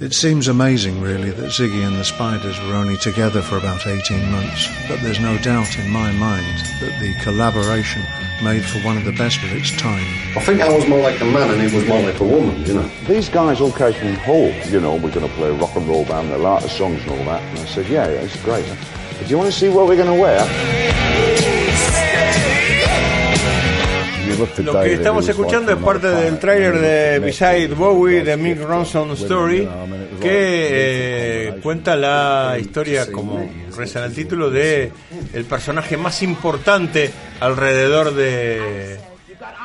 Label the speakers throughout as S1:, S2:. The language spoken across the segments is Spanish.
S1: It seems amazing, really, that Ziggy and the Spiders were only together for about 18 months, but there's no doubt in my mind that the collaboration made for one of the best of its time.
S2: I think I was more like a man and he was more like a woman, you know.
S3: These guys all came from Hull, you know, we're going to play a rock and roll band, they like the songs and all that. And I said, yeah, yeah, it's great. But do you want to see what we're going to wear?
S4: Lo que estamos escuchando es parte del tráiler de Beside Bowie de Mick Ronson Story que eh, cuenta la historia como reza en el título de el personaje más importante alrededor de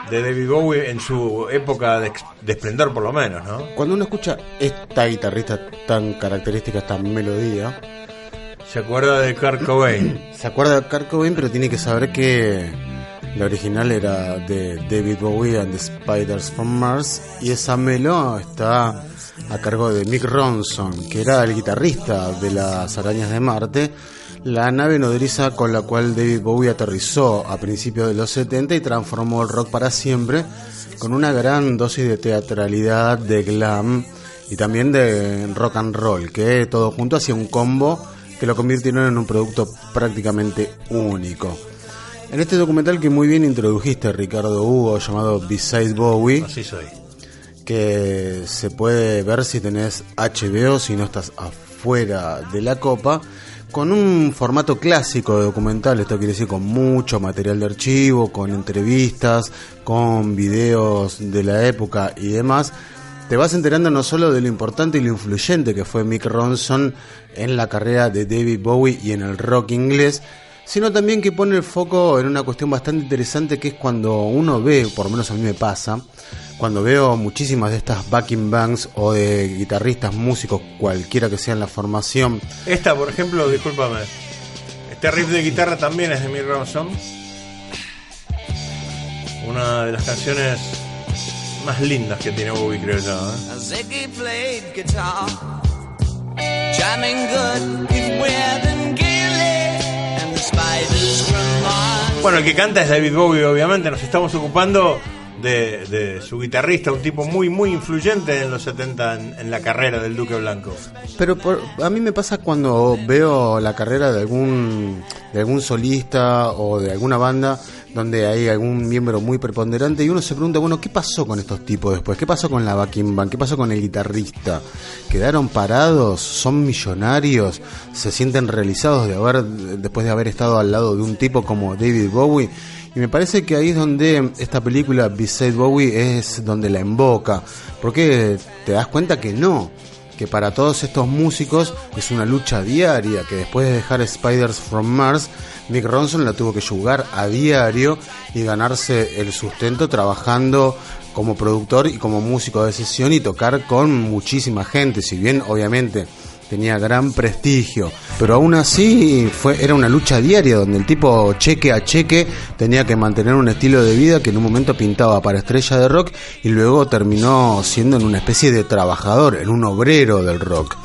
S4: de David Bowie en su época de, de esplendor por lo menos, ¿no?
S5: Cuando uno escucha esta guitarrista tan característica, esta melodía,
S4: se acuerda de Kurt Cobain.
S5: Se acuerda de Kurt Cobain, pero tiene que saber que la original era de David Bowie and the Spiders from Mars y esa melo está a cargo de Mick Ronson, que era el guitarrista de las Arañas de Marte, la nave nodriza con la cual David Bowie aterrizó a principios de los 70 y transformó el rock para siempre con una gran dosis de teatralidad, de glam y también de rock and roll, que todo junto hacía un combo que lo convirtieron en un producto prácticamente único. En este documental que muy bien introdujiste, Ricardo Hugo, llamado Beside Bowie,
S4: Así soy.
S5: que se puede ver si tenés HBO, si no estás afuera de la copa, con un formato clásico de documental, esto quiere decir con mucho material de archivo, con entrevistas, con videos de la época y demás. Te vas enterando no solo de lo importante y lo influyente que fue Mick Ronson en la carrera de David Bowie y en el rock inglés, sino también que pone el foco en una cuestión bastante interesante que es cuando uno ve, por lo menos a mí me pasa, cuando veo muchísimas de estas backing bands o de guitarristas, músicos, cualquiera que sea en la formación.
S4: Esta, por ejemplo, discúlpame. Este riff de guitarra también es de Mick Ronson. Una de las canciones más lindas que tiene Bowie, creo yo. ¿eh? Bueno, el que canta es David Bowie, obviamente. Nos estamos ocupando de, de su guitarrista, un tipo muy, muy influyente en los 70 en, la carrera del Duque Blanco.
S5: Pero por- a mí me pasa cuando veo la carrera de algún, de algún solista o de alguna banda donde hay algún miembro muy preponderante y uno se pregunta, bueno, ¿qué pasó con estos tipos después? ¿Qué pasó con la backing band? ¿Qué pasó con el guitarrista? ¿Quedaron parados? ¿Son millonarios? ¿Se sienten realizados de haber, después de haber estado al lado de un tipo como David Bowie? Y me parece que ahí es donde esta película Beside Bowie es donde la invoca, porque te das cuenta que no, que para todos estos músicos es una lucha diaria, que después de dejar Spiders from Mars, Mick Ronson la tuvo que jugar a diario y ganarse el sustento trabajando como productor y como músico de sesión y tocar con muchísima gente, si bien obviamente tenía gran prestigio, pero aún así fue era una lucha diaria donde el tipo cheque a cheque tenía que mantener un estilo de vida que en un momento pintaba para estrella de rock y luego terminó siendo en una especie de trabajador, en un obrero del rock.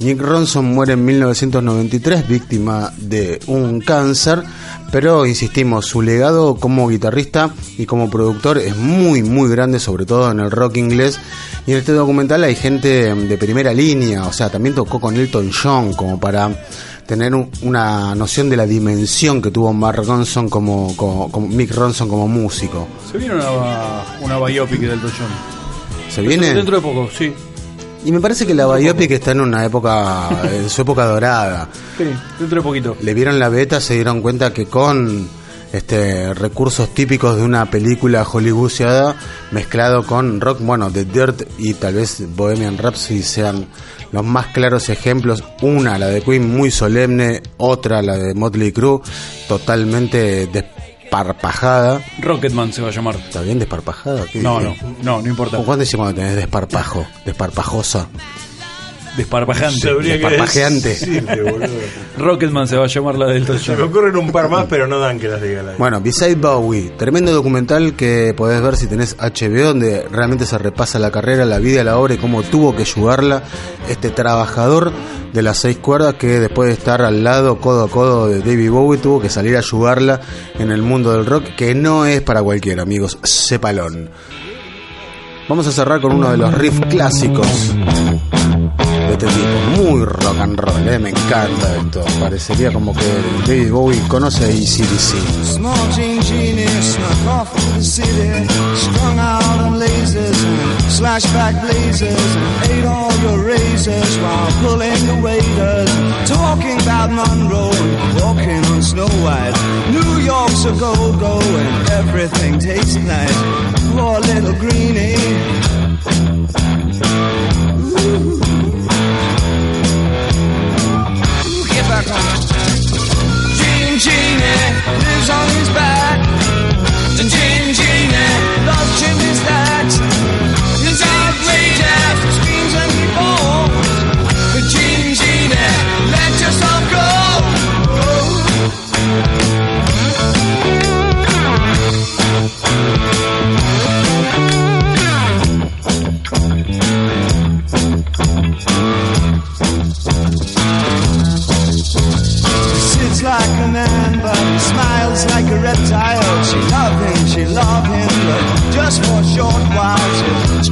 S5: Nick Ronson muere en 1993 víctima de un cáncer, pero insistimos, su legado como guitarrista y como productor es muy muy grande, sobre todo en el rock inglés. Y en este documental hay gente de primera línea, o sea, también tocó con Elton John como para tener un- una noción de la dimensión que tuvo Mark Ronson como, como, como Mick Ronson como músico.
S6: Se viene una, una biopic del Elton John.
S5: ¿Se viene?
S6: Dentro de poco, sí.
S5: Y me parece que la biopic está en una época, en su época dorada.
S6: Sí, dentro de poquito.
S5: le vieron la beta, se dieron cuenta que con este recursos típicos de una película hollywoodiada mezclado con rock, bueno, The Dirt y tal vez Bohemian Rhapsody sean los más claros ejemplos. Una, la de Queen, muy solemne, otra, la de Motley Crue, totalmente desparpajada.
S6: Rocketman se va a llamar.
S5: ¿Está bien desparpajada? ¿Qué-
S6: No, no, no, no importa.
S5: ¿Con cuándo decimos que tenés desparpajo? Desparpajosa.
S6: Desparpajante.
S5: Desparpajeante.
S4: boludo.
S6: Rocketman se va a llamar la del
S4: Se me ocurren un par más, pero no dan que las diga la
S5: Bueno, Beside Bowie, tremendo documental que podés ver si tenés HBO, donde realmente se repasa la carrera, la vida, la obra y cómo tuvo que ayudarla este trabajador de las seis cuerdas que después de estar al lado, codo a codo de David Bowie, tuvo que salir a ayudarla en el mundo del rock, que no es para cualquiera, amigos, sepalón. Vamos a cerrar con uno de los riffs clásicos de este tipo. Muy rock and roll, eh, me encanta esto. Parecería como que David Bowie conoce a ACDC.
S7: Slashback blazers, ate all your razors while pulling the waiters, talking about Monroe walking on Snow White. New York's a go-go and everything tastes nice. Poor little greenie. back on.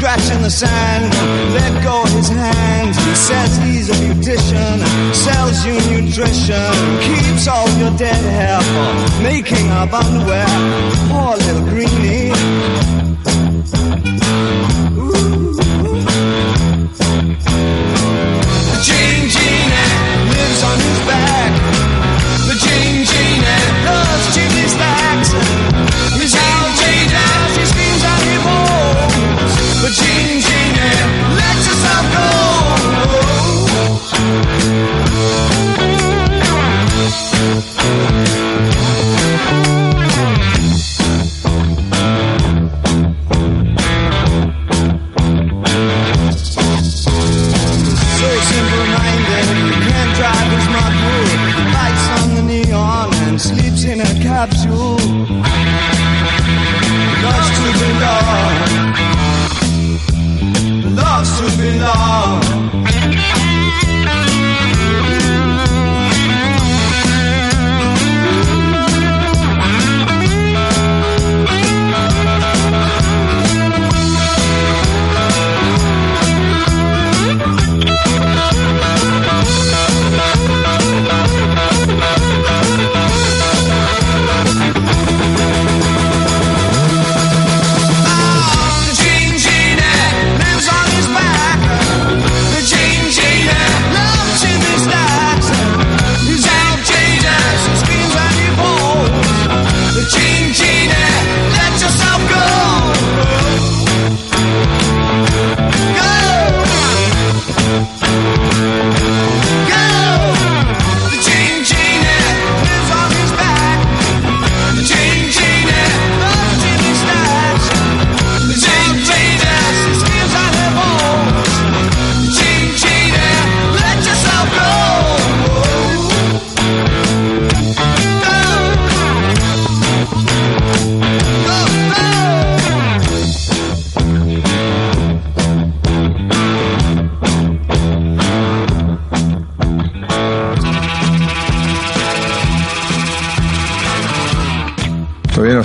S7: Scratch in the sand, let go his hand. He says he's a beautician, sells you nutrition, keeps all your dead hair for making up underwear. Poor little greenie.
S8: capture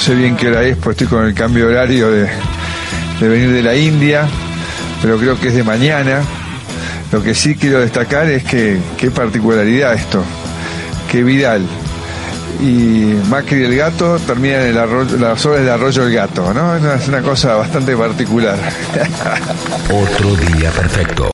S8: sé bien qué hora es, pues estoy con el cambio horario de, venir de la India, pero creo que es de mañana. Lo que sí quiero destacar es que qué particularidad esto, qué viral. Y Macri el gato terminan en las obras del arroyo el gato, ¿no? Es una cosa bastante particular.
S9: Otro día perfecto.